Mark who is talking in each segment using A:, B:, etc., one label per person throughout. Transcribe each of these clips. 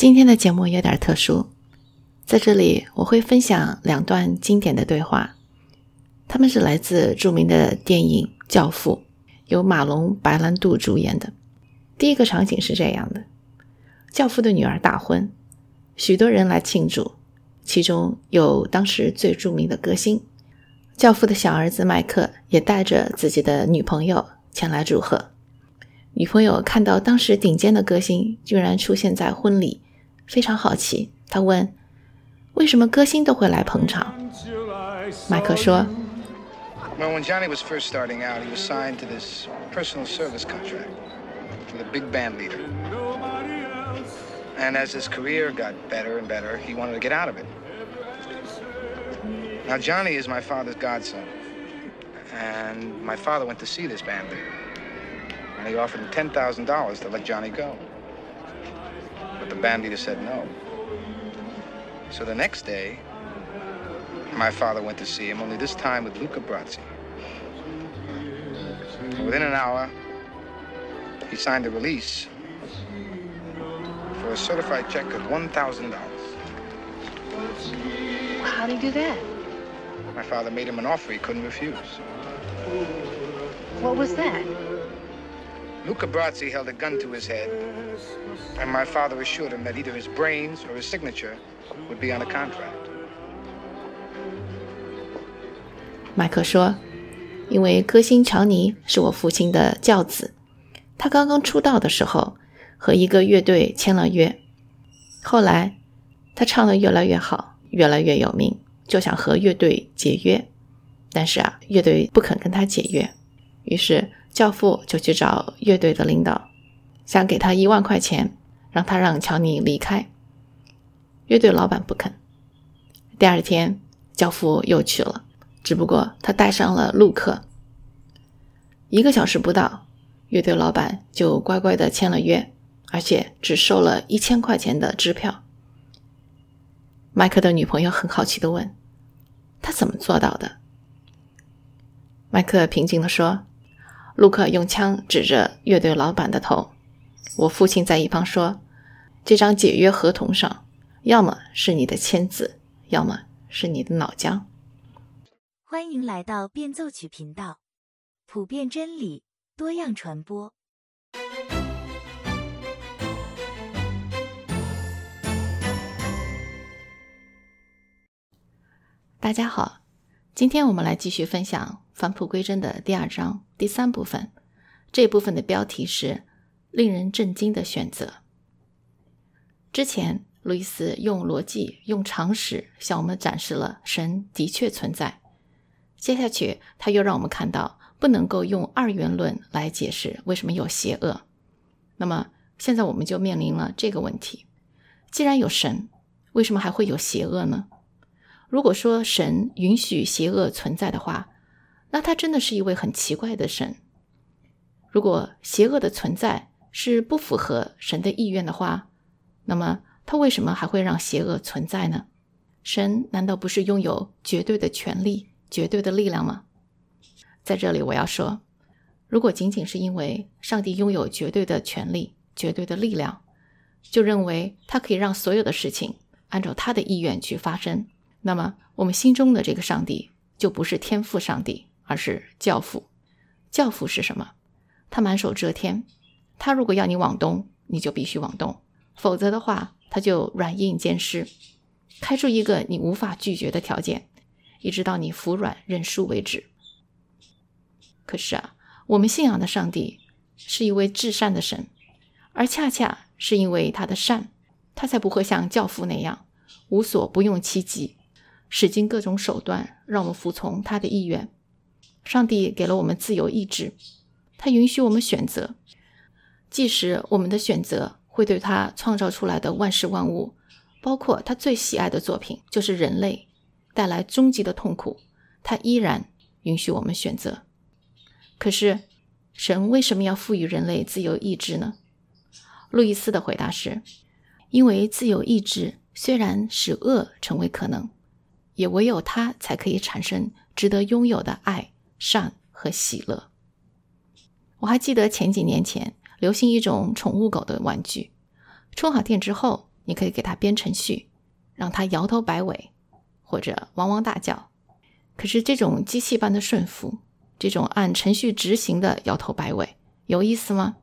A: 今天的节目有点特殊，在这里我会分享两段经典的对话，他们是来自著名的电影《教父》，由马龙·白兰度主演的。第一个场景是这样的：教父的女儿大婚，许多人来庆祝，其中有当时最著名的歌星。教父的小儿子麦克也带着自己的女朋友前来祝贺。女朋友看到当时顶尖的歌星居然出现在婚礼，非常好奇。她问：“为什么歌星都会来捧场？”麦克说：“
B: Well, when Johnny was first starting out, he was signed to this personal service contract with a big band leader. And as his career got better and better, he wanted to get out of it. Now, Johnny is my father's godson, and my father went to see this band leader." and he offered him $10,000 to let Johnny go. But the band leader said no. So the next day, my father went to see him, only this time with Luca Brazzi. within an hour, he signed a release for a certified check of $1,000.
C: How'd he do that?
B: My father made him an offer he couldn't refuse.
C: What was that?
B: Luca Brazzi held a gun to his head, and my father assured him that either his brains or his signature would be on the contract.
A: 麦克说：“因为歌星乔尼是我父亲的教子，他刚刚出道的时候和一个乐队签了约，后来他唱的越来越好，越来越有名，就想和乐队解约，但是啊，乐队不肯跟他解约，于是。”教父就去找乐队的领导，想给他一万块钱，让他让乔尼离开。乐队老板不肯。第二天，教父又去了，只不过他带上了陆克。一个小时不到，乐队老板就乖乖的签了约，而且只收了一千块钱的支票。麦克的女朋友很好奇的问：“他怎么做到的？”麦克平静的说。陆克用枪指着乐队老板的头，我父亲在一旁说：“这张解约合同上，要么是你的签字，要么是你的脑浆。”
D: 欢迎来到变奏曲频道，普遍真理，多样传播。
A: 大家好，今天我们来继续分享。返璞归真的第二章第三部分，这部分的标题是“令人震惊的选择”。之前，路易斯用逻辑、用常识向我们展示了神的确存在。接下去，他又让我们看到不能够用二元论来解释为什么有邪恶。那么，现在我们就面临了这个问题：既然有神，为什么还会有邪恶呢？如果说神允许邪恶存在的话，那他真的是一位很奇怪的神。如果邪恶的存在是不符合神的意愿的话，那么他为什么还会让邪恶存在呢？神难道不是拥有绝对的权利、绝对的力量吗？在这里我要说，如果仅仅是因为上帝拥有绝对的权利、绝对的力量，就认为他可以让所有的事情按照他的意愿去发生，那么我们心中的这个上帝就不是天赋上帝。而是教父，教父是什么？他满手遮天，他如果要你往东，你就必须往东；否则的话，他就软硬兼施，开出一个你无法拒绝的条件，一直到你服软认输为止。可是啊，我们信仰的上帝是一位至善的神，而恰恰是因为他的善，他才不会像教父那样无所不用其极，使尽各种手段让我们服从他的意愿。上帝给了我们自由意志，他允许我们选择，即使我们的选择会对他创造出来的万事万物，包括他最喜爱的作品，就是人类，带来终极的痛苦，他依然允许我们选择。可是，神为什么要赋予人类自由意志呢？路易斯的回答是：因为自由意志虽然使恶成为可能，也唯有它才可以产生值得拥有的爱。善和喜乐。我还记得前几年前流行一种宠物狗的玩具，充好电之后，你可以给它编程序，让它摇头摆尾，或者汪汪大叫。可是这种机器般的顺服，这种按程序执行的摇头摆尾，有意思吗？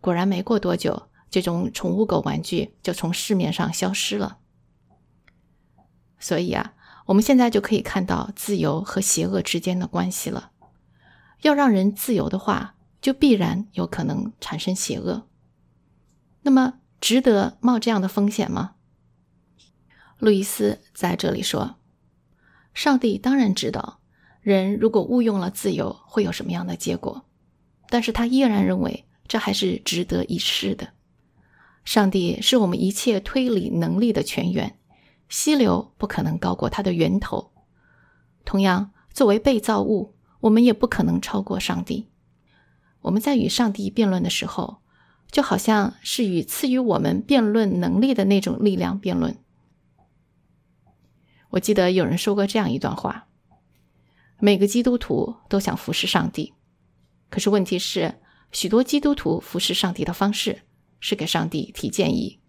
A: 果然，没过多久，这种宠物狗玩具就从市面上消失了。所以啊，我们现在就可以看到自由和邪恶之间的关系了。要让人自由的话，就必然有可能产生邪恶。那么，值得冒这样的风险吗？路易斯在这里说：“上帝当然知道，人如果误用了自由会有什么样的结果，但是他依然认为这还是值得一试的。上帝是我们一切推理能力的泉源。”溪流不可能高过它的源头。同样，作为被造物，我们也不可能超过上帝。我们在与上帝辩论的时候，就好像是与赐予我们辩论能力的那种力量辩论。我记得有人说过这样一段话：每个基督徒都想服侍上帝，可是问题是，许多基督徒服侍上帝的方式是给上帝提建议。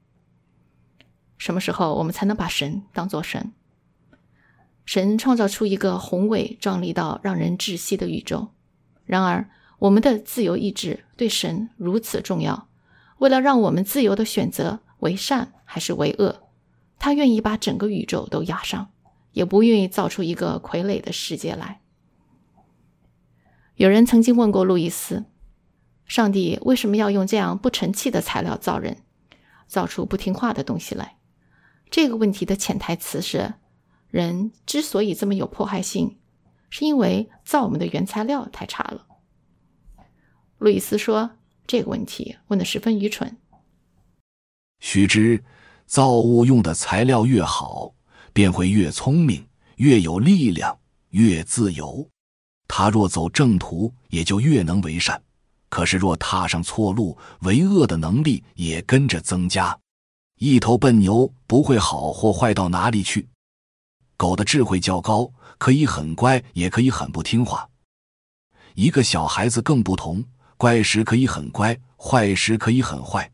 A: 什么时候我们才能把神当作神？神创造出一个宏伟壮丽到让人窒息的宇宙，然而我们的自由意志对神如此重要。为了让我们自由的选择为善还是为恶，他愿意把整个宇宙都压上，也不愿意造出一个傀儡的世界来。有人曾经问过路易斯：“上帝为什么要用这样不成器的材料造人，造出不听话的东西来？”这个问题的潜台词是：人之所以这么有迫害性，是因为造我们的原材料太差了。路易斯说：“这个问题问的十分愚蠢。
C: 须知，造物用的材料越好，便会越聪明，越有力量，越自由。他若走正途，也就越能为善；可是若踏上错路，为恶的能力也跟着增加。”一头笨牛不会好或坏到哪里去。狗的智慧较高，可以很乖，也可以很不听话。一个小孩子更不同，乖时可以很乖，坏时可以很坏。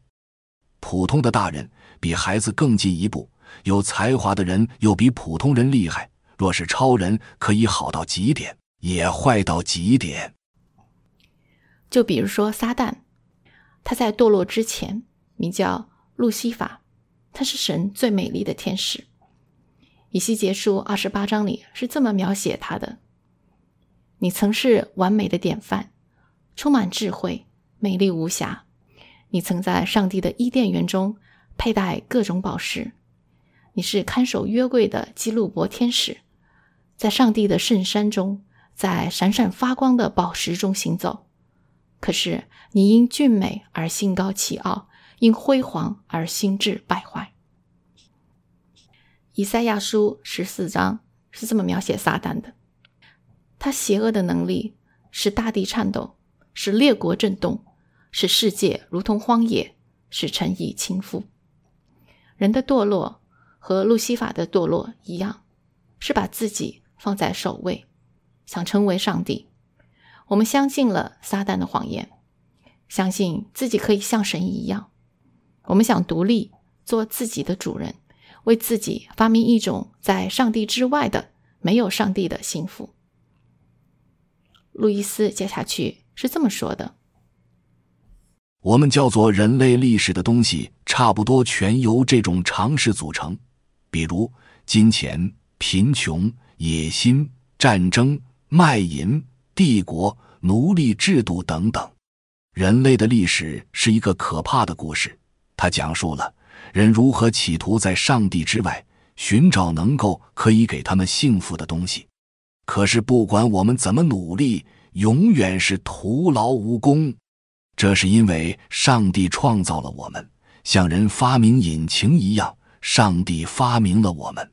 C: 普通的大人比孩子更进一步，有才华的人又比普通人厉害。若是超人，可以好到极点，也坏到极点。
A: 就比如说撒旦，他在堕落之前名叫路西法。他是神最美丽的天使，《以西结书》二十八章里是这么描写他的：“你曾是完美的典范，充满智慧，美丽无瑕。你曾在上帝的伊甸园中佩戴各种宝石，你是看守约柜的基路伯天使，在上帝的圣山中，在闪闪发光的宝石中行走。可是你因俊美而心高气傲。”因辉煌而心智败坏。以赛亚书十四章是这么描写撒旦的：他邪恶的能力使大地颤抖，使列国震动，使世界如同荒野，使城邑倾覆。人的堕落和路西法的堕落一样，是把自己放在首位，想成为上帝。我们相信了撒旦的谎言，相信自己可以像神一样。我们想独立，做自己的主人，为自己发明一种在上帝之外的、没有上帝的幸福。路易斯接下去是这么说的：“
C: 我们叫做人类历史的东西，差不多全由这种常识组成，比如金钱、贫穷、野心、战争、卖淫、帝国、奴隶制度等等。人类的历史是一个可怕的故事。”他讲述了人如何企图在上帝之外寻找能够可以给他们幸福的东西，可是不管我们怎么努力，永远是徒劳无功。这是因为上帝创造了我们，像人发明引擎一样，上帝发明了我们。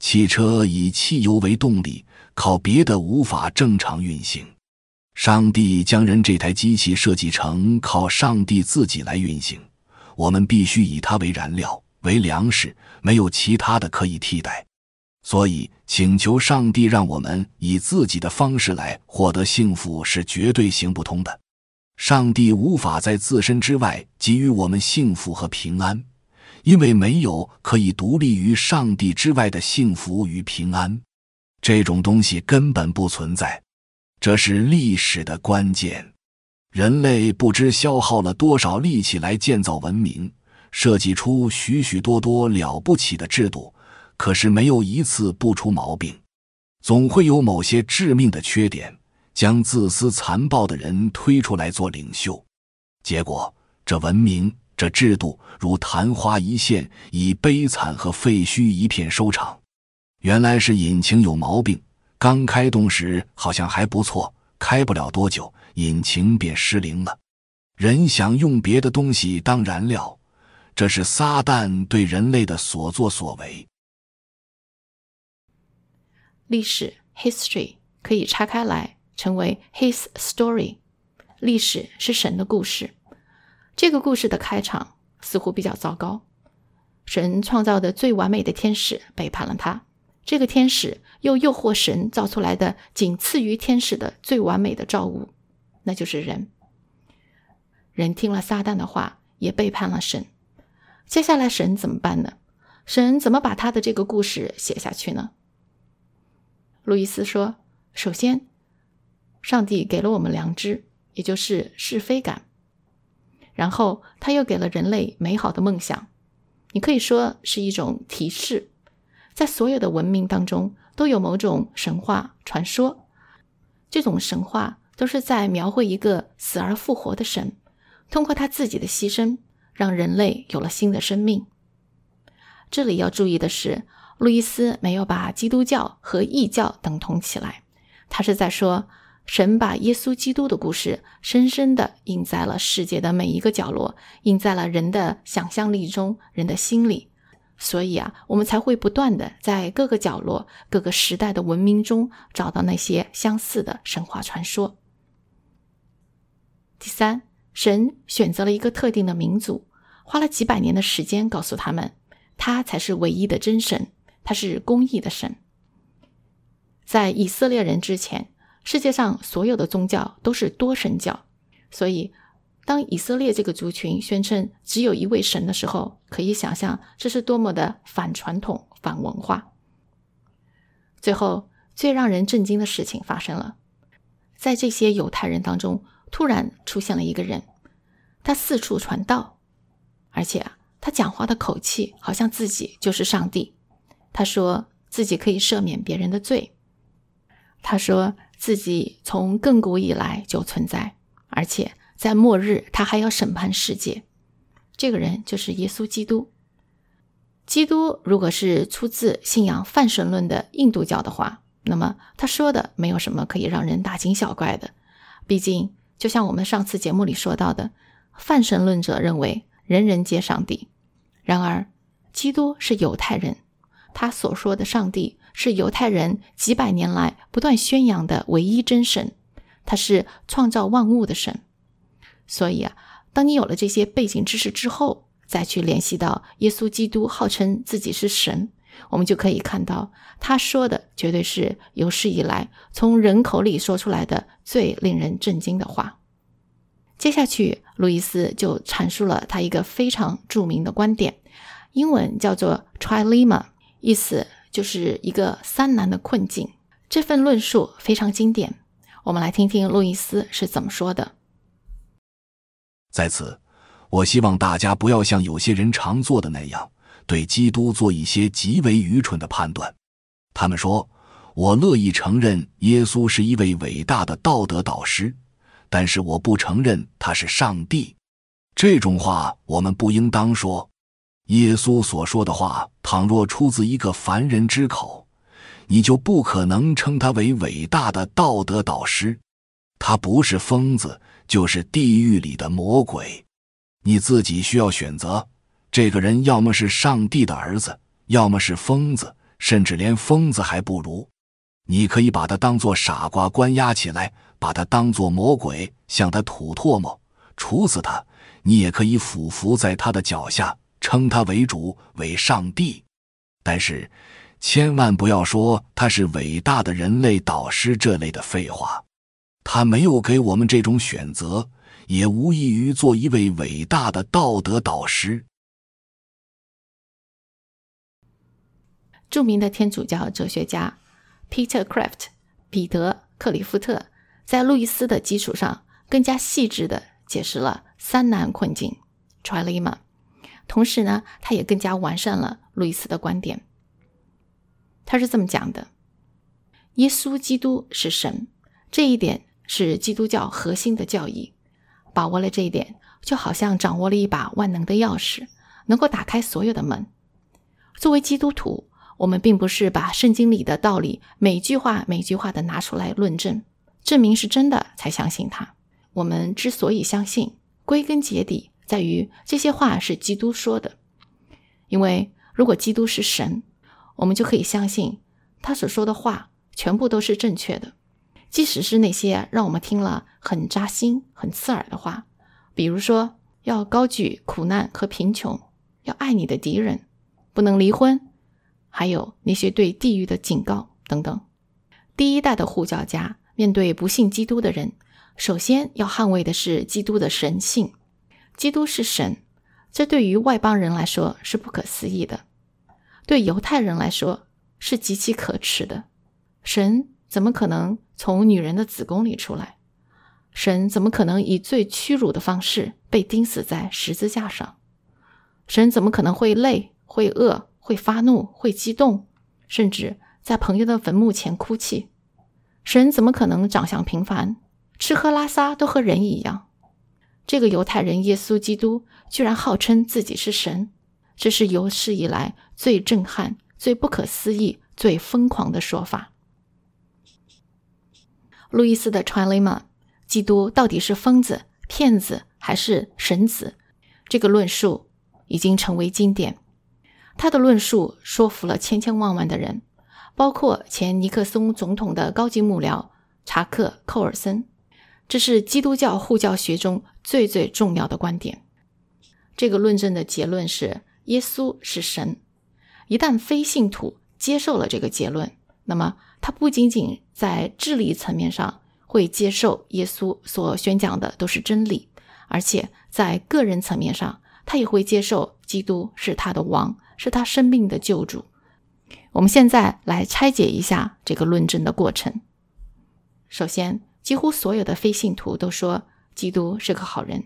C: 汽车以汽油为动力，靠别的无法正常运行。上帝将人这台机器设计成靠上帝自己来运行。我们必须以它为燃料、为粮食，没有其他的可以替代。所以，请求上帝让我们以自己的方式来获得幸福是绝对行不通的。上帝无法在自身之外给予我们幸福和平安，因为没有可以独立于上帝之外的幸福与平安，这种东西根本不存在。这是历史的关键。人类不知消耗了多少力气来建造文明，设计出许许多多了不起的制度，可是没有一次不出毛病。总会有某些致命的缺点，将自私残暴的人推出来做领袖，结果这文明。这制度如昙花一现，以悲惨和废墟一片收场。原来是引擎有毛病，刚开动时好像还不错，开不了多久，引擎便失灵了。人想用别的东西当燃料，这是撒旦对人类的所作所为。
A: 历史 （history） 可以拆开来，成为 his story。历史是神的故事。这个故事的开场似乎比较糟糕。神创造的最完美的天使背叛了他，这个天使又诱惑神造出来的仅次于天使的最完美的造物，那就是人。人听了撒旦的话，也背叛了神。接下来神怎么办呢？神怎么把他的这个故事写下去呢？路易斯说：“首先，上帝给了我们良知，也就是是非感。”然后他又给了人类美好的梦想，你可以说是一种提示。在所有的文明当中，都有某种神话传说，这种神话都是在描绘一个死而复活的神，通过他自己的牺牲，让人类有了新的生命。这里要注意的是，路易斯没有把基督教和异教等同起来，他是在说。神把耶稣基督的故事深深地印在了世界的每一个角落，印在了人的想象力中、人的心里。所以啊，我们才会不断地在各个角落、各个时代的文明中找到那些相似的神话传说。第三，神选择了一个特定的民族，花了几百年的时间告诉他们，他才是唯一的真神，他是公义的神。在以色列人之前。世界上所有的宗教都是多神教，所以当以色列这个族群宣称只有一位神的时候，可以想象这是多么的反传统、反文化。最后，最让人震惊的事情发生了，在这些犹太人当中，突然出现了一个人，他四处传道，而且啊，他讲话的口气好像自己就是上帝。他说自己可以赦免别人的罪，他说。自己从亘古以来就存在，而且在末日他还要审判世界。这个人就是耶稣基督。基督如果是出自信仰泛神论的印度教的话，那么他说的没有什么可以让人大惊小怪的。毕竟，就像我们上次节目里说到的，泛神论者认为人人皆上帝。然而，基督是犹太人，他所说的上帝。是犹太人几百年来不断宣扬的唯一真神，他是创造万物的神。所以啊，当你有了这些背景知识之后，再去联系到耶稣基督号称自己是神，我们就可以看到他说的绝对是有史以来从人口里说出来的最令人震惊的话。接下去，路易斯就阐述了他一个非常著名的观点，英文叫做 trilemma，意思。就是一个三难的困境。这份论述非常经典，我们来听听路易斯是怎么说的。
C: 在此，我希望大家不要像有些人常做的那样，对基督做一些极为愚蠢的判断。他们说：“我乐意承认耶稣是一位伟大的道德导师，但是我不承认他是上帝。”这种话我们不应当说。耶稣所说的话，倘若出自一个凡人之口，你就不可能称他为伟大的道德导师。他不是疯子，就是地狱里的魔鬼。你自己需要选择：这个人要么是上帝的儿子，要么是疯子，甚至连疯子还不如。你可以把他当作傻瓜关押起来，把他当作魔鬼，向他吐唾沫，处死他；你也可以俯伏在他的脚下。称他为主为上帝，但是千万不要说他是伟大的人类导师这类的废话。他没有给我们这种选择，也无异于做一位伟大的道德导师。
A: 著名的天主教哲学家 Peter Kraft 彼得·克里夫特在路易斯的基础上，更加细致地解释了三难困境 trilema，。同时呢，他也更加完善了路易斯的观点。他是这么讲的：耶稣基督是神，这一点是基督教核心的教义。把握了这一点，就好像掌握了一把万能的钥匙，能够打开所有的门。作为基督徒，我们并不是把圣经里的道理每句话每句话的拿出来论证，证明是真的才相信它。我们之所以相信，归根结底在于这些话是基督说的。因为如果基督是神，我们就可以相信他所说的话全部都是正确的，即使是那些让我们听了很扎心、很刺耳的话，比如说要高举苦难和贫穷，要爱你的敌人，不能离婚，还有那些对地狱的警告等等。第一代的护教家面对不信基督的人。首先要捍卫的是基督的神性，基督是神，这对于外邦人来说是不可思议的，对犹太人来说是极其可耻的。神怎么可能从女人的子宫里出来？神怎么可能以最屈辱的方式被钉死在十字架上？神怎么可能会累、会饿、会发怒、会激动，甚至在朋友的坟墓前哭泣？神怎么可能长相平凡？吃喝拉撒都和人一样，这个犹太人耶稣基督居然号称自己是神，这是有史以来最震撼、最不可思议、最疯狂的说法。路易斯的 trilemma，基督到底是疯子、骗子还是神子？这个论述已经成为经典，他的论述说服了千千万万的人，包括前尼克松总统的高级幕僚查克·寇尔森。这是基督教护教学中最最重要的观点。这个论证的结论是耶稣是神。一旦非信徒接受了这个结论，那么他不仅仅在智力层面上会接受耶稣所宣讲的都是真理，而且在个人层面上，他也会接受基督是他的王，是他生命的救主。我们现在来拆解一下这个论证的过程。首先。几乎所有的非信徒都说基督是个好人，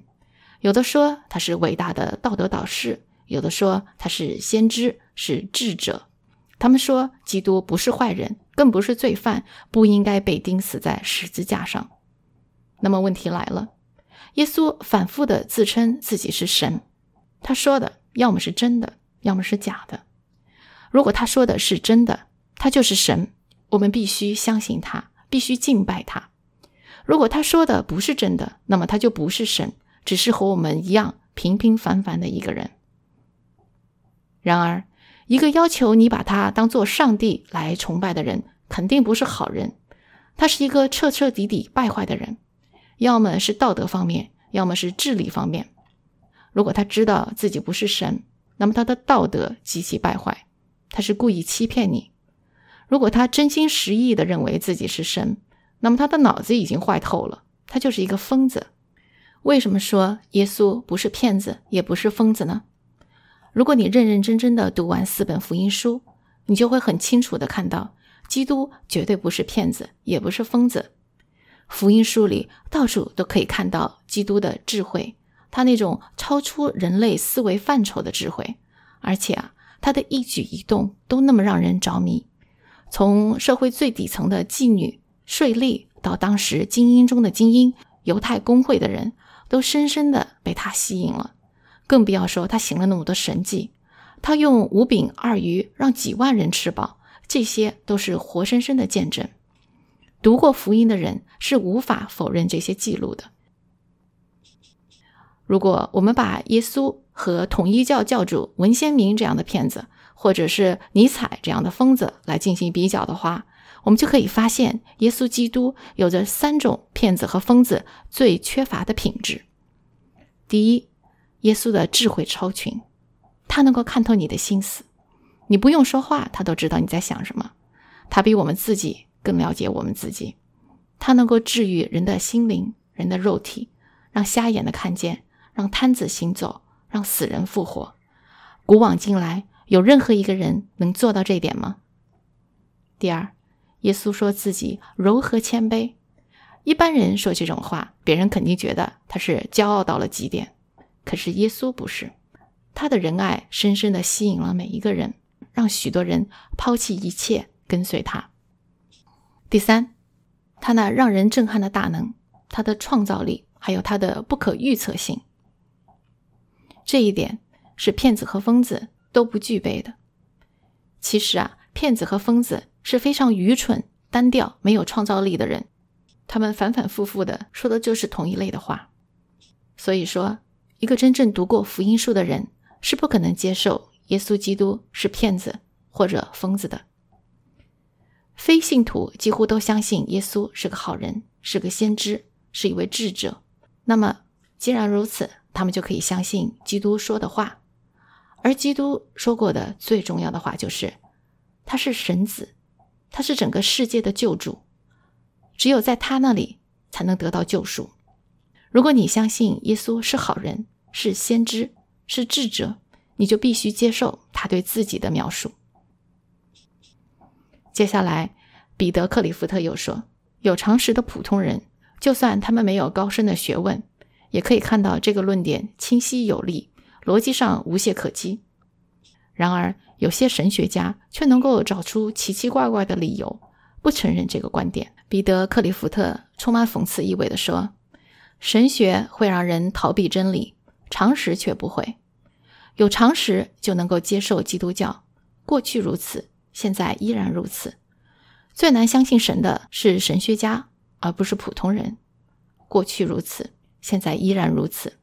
A: 有的说他是伟大的道德导师，有的说他是先知，是智者。他们说基督不是坏人，更不是罪犯，不应该被钉死在十字架上。那么问题来了，耶稣反复的自称自己是神，他说的要么是真的，要么是假的。如果他说的是真的，他就是神，我们必须相信他，必须敬拜他。如果他说的不是真的，那么他就不是神，只是和我们一样平平凡凡的一个人。然而，一个要求你把他当做上帝来崇拜的人，肯定不是好人。他是一个彻彻底底败坏的人，要么是道德方面，要么是智力方面。如果他知道自己不是神，那么他的道德极其败坏，他是故意欺骗你。如果他真心实意的认为自己是神，那么他的脑子已经坏透了，他就是一个疯子。为什么说耶稣不是骗子，也不是疯子呢？如果你认认真真的读完四本福音书，你就会很清楚的看到，基督绝对不是骗子，也不是疯子。福音书里到处都可以看到基督的智慧，他那种超出人类思维范畴的智慧，而且啊，他的一举一动都那么让人着迷。从社会最底层的妓女。税吏到当时精英中的精英，犹太工会的人都深深的被他吸引了，更不要说他行了那么多神迹，他用五饼二鱼让几万人吃饱，这些都是活生生的见证。读过福音的人是无法否认这些记录的。如果我们把耶稣和统一教教主文先明这样的骗子，或者是尼采这样的疯子来进行比较的话，我们就可以发现，耶稣基督有着三种骗子和疯子最缺乏的品质。第一，耶稣的智慧超群，他能够看透你的心思，你不用说话，他都知道你在想什么。他比我们自己更了解我们自己，他能够治愈人的心灵、人的肉体，让瞎眼的看见，让瘫子行走，让死人复活。古往今来，有任何一个人能做到这点吗？第二，耶稣说自己柔和谦卑。一般人说这种话，别人肯定觉得他是骄傲到了极点。可是耶稣不是，他的仁爱深深的吸引了每一个人，让许多人抛弃一切跟随他。第三，他那让人震撼的大能，他的创造力，还有他的不可预测性，这一点是骗子和疯子都不具备的。其实啊，骗子和疯子是非常愚蠢、单调、没有创造力的人。他们反反复复的说的就是同一类的话，所以说，一个真正读过福音书的人是不可能接受耶稣基督是骗子或者疯子的。非信徒几乎都相信耶稣是个好人，是个先知，是一位智者。那么，既然如此，他们就可以相信基督说的话。而基督说过的最重要的话就是，他是神子，他是整个世界的救主。只有在他那里才能得到救赎。如果你相信耶稣是好人、是先知、是智者，你就必须接受他对自己的描述。接下来，彼得·克里夫特又说：“有常识的普通人，就算他们没有高深的学问，也可以看到这个论点清晰有力，逻辑上无懈可击。然而，有些神学家却能够找出奇奇怪怪的理由。”不承认这个观点，彼得·克里夫特充满讽刺意味地说：“神学会让人逃避真理，常识却不会。有常识就能够接受基督教，过去如此，现在依然如此。最难相信神的是神学家，而不是普通人。过去如此，现在依然如此。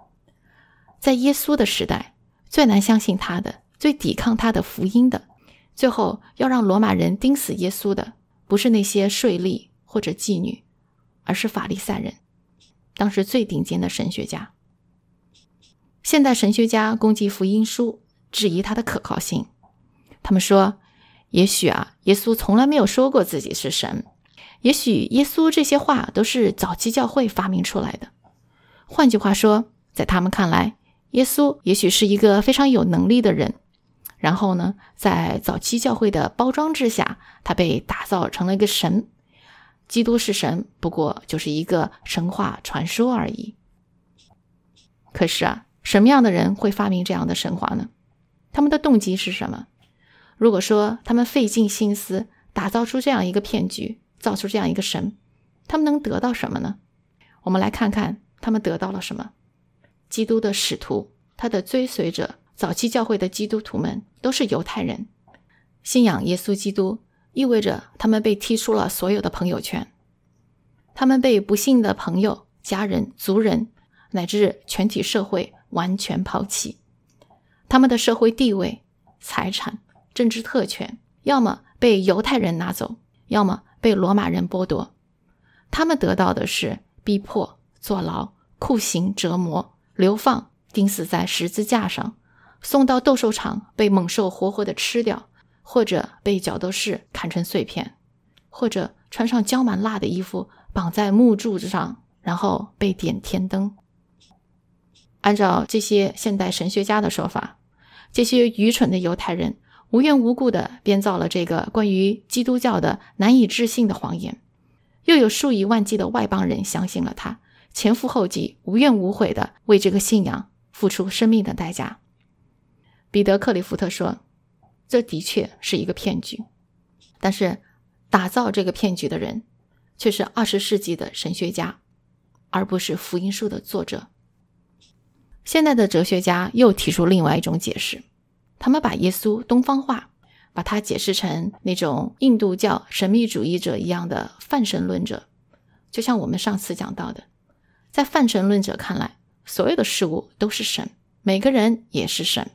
A: 在耶稣的时代，最难相信他的、最抵抗他的福音的，最后要让罗马人钉死耶稣的。”不是那些税吏或者妓女，而是法利赛人，当时最顶尖的神学家。现代神学家攻击福音书，质疑它的可靠性。他们说：“也许啊，耶稣从来没有说过自己是神。也许耶稣这些话都是早期教会发明出来的。换句话说，在他们看来，耶稣也许是一个非常有能力的人。”然后呢，在早期教会的包装之下，他被打造成了一个神。基督是神，不过就是一个神话传说而已。可是啊，什么样的人会发明这样的神话呢？他们的动机是什么？如果说他们费尽心思打造出这样一个骗局，造出这样一个神，他们能得到什么呢？我们来看看他们得到了什么。基督的使徒，他的追随者。早期教会的基督徒们都是犹太人，信仰耶稣基督意味着他们被踢出了所有的朋友圈，他们被不幸的朋友、家人、族人乃至全体社会完全抛弃，他们的社会地位、财产、政治特权，要么被犹太人拿走，要么被罗马人剥夺，他们得到的是逼迫、坐牢、酷刑、折磨、流放、钉死在十字架上。送到斗兽场被猛兽活活的吃掉，或者被角斗士砍成碎片，或者穿上浇满蜡的衣服绑在木柱子上，然后被点天灯。按照这些现代神学家的说法，这些愚蠢的犹太人无缘无故的编造了这个关于基督教的难以置信的谎言，又有数以万计的外邦人相信了他，前赴后继、无怨无悔的为这个信仰付出生命的代价。彼得·克里夫特说：“这的确是一个骗局，但是打造这个骗局的人却是二十世纪的神学家，而不是福音书的作者。”现代的哲学家又提出另外一种解释，他们把耶稣东方化，把它解释成那种印度教神秘主义者一样的泛神论者。就像我们上次讲到的，在泛神论者看来，所有的事物都是神，每个人也是神。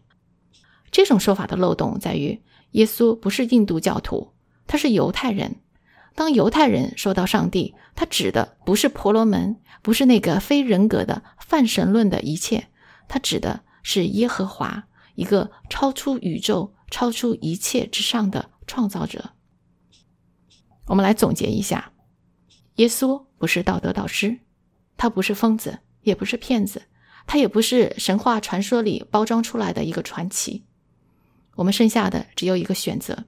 A: 这种说法的漏洞在于，耶稣不是印度教徒，他是犹太人。当犹太人说到上帝，他指的不是婆罗门，不是那个非人格的泛神论的一切，他指的是耶和华，一个超出宇宙、超出一切之上的创造者。我们来总结一下：耶稣不是道德导师，他不是疯子，也不是骗子，他也不是神话传说里包装出来的一个传奇。我们剩下的只有一个选择：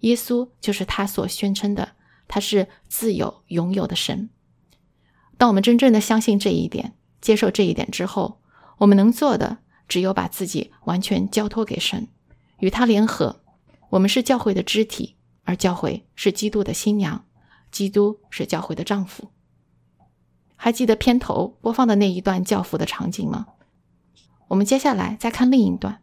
A: 耶稣就是他所宣称的，他是自有、拥有的神。当我们真正的相信这一点，接受这一点之后，我们能做的只有把自己完全交托给神，与他联合。我们是教会的肢体，而教会是基督的新娘，基督是教会的丈夫。还记得片头播放的那一段教父的场景吗？我们接下来再看另一段。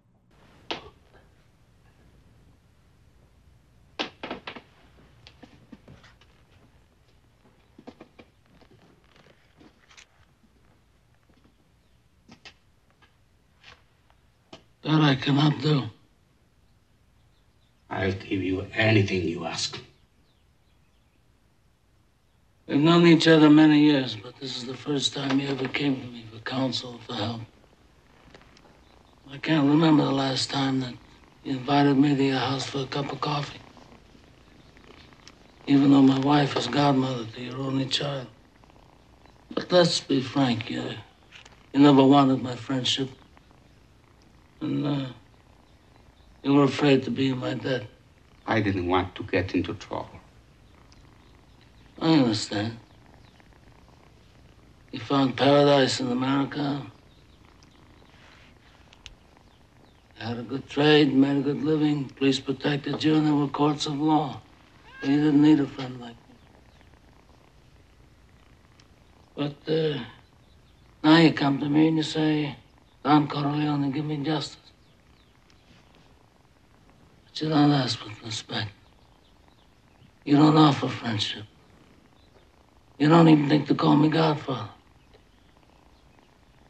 E: That I cannot do.
F: I'll give you anything you ask.
E: We've known each other many years, but this is the first time you ever came to me for counsel, for help. I can't remember the last time that you invited me to your house for a cup of coffee. Even though my wife is godmother to your only child. But let's be frank, you, you never wanted my friendship. And, uh, you were afraid to be in my debt.
F: I didn't want to get into trouble.
E: I understand. You found paradise in America. You had a good trade, made a good living. Police protected you, and there were courts of law. But you didn't need a friend like me. But uh, now you come to me and you say, Don Corleone, give me justice. But you don't ask with respect. You don't offer friendship. You don't even think to call me Godfather.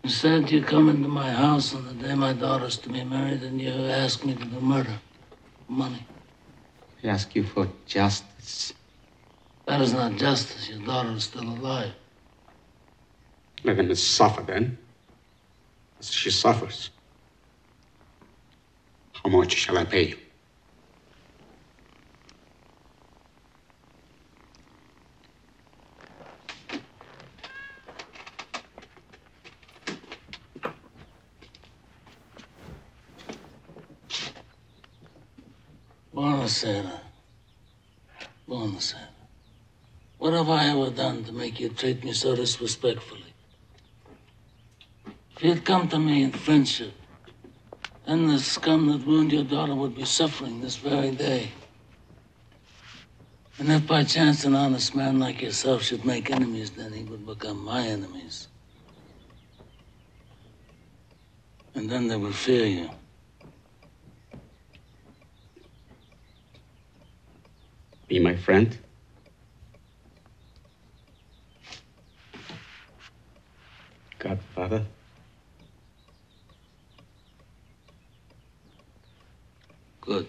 E: Instead, you come into my house on the day my daughter's to be married and you ask me to do murder. Money.
F: I ask you for justice.
E: That is not justice. Your daughter is still alive.
F: Let them suffer then. As she suffers. How much shall I pay you?
E: Buonasera. Buonasera. What have I ever done to make you treat me so disrespectfully? If you'd come to me in friendship, then the scum that ruined your daughter would be suffering this very day. And if by chance an honest man like yourself should make enemies, then he would become my enemies. And then they would fear you.
F: Be my friend?
E: Godfather?，Good。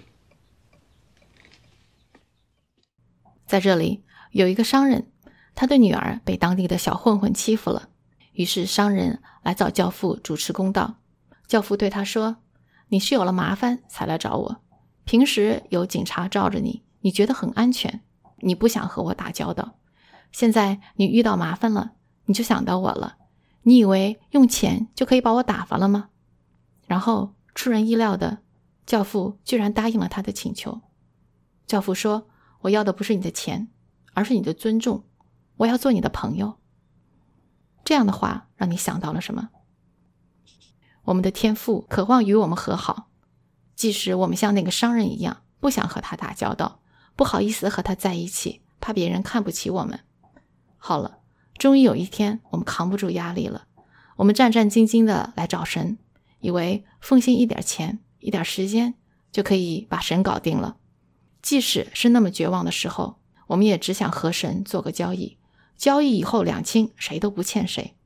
A: 在这里有一个商人，他的女儿被当地的小混混欺负了，于是商人来找教父主持公道。教父对他说：“你是有了麻烦才来找我，平时有警察罩着你，你觉得很安全，你不想和我打交道。现在你遇到麻烦了，你就想到我了。你以为用钱就可以把我打发了吗？”然后出人意料的，教父居然答应了他的请求。教父说。我要的不是你的钱，而是你的尊重。我要做你的朋友。这样的话让你想到了什么？我们的天父渴望与我们和好，即使我们像那个商人一样，不想和他打交道，不好意思和他在一起，怕别人看不起我们。好了，终于有一天，我们扛不住压力了，我们战战兢兢的来找神，以为奉献一点钱、一点时间就可以把神搞定了。即使是那么绝望的时候，我们也只想和神做个交易，交易以后两清，谁都不欠谁。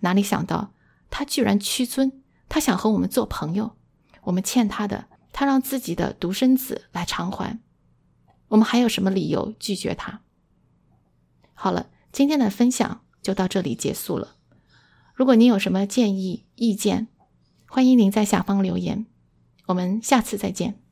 A: 哪里想到他居然屈尊，他想和我们做朋友，我们欠他的，他让自己的独生子来偿还，我们还有什么理由拒绝他？好了，今天的分享就到这里结束了。如果您有什么建议、意见，欢迎您在下方留言。我们下次再见。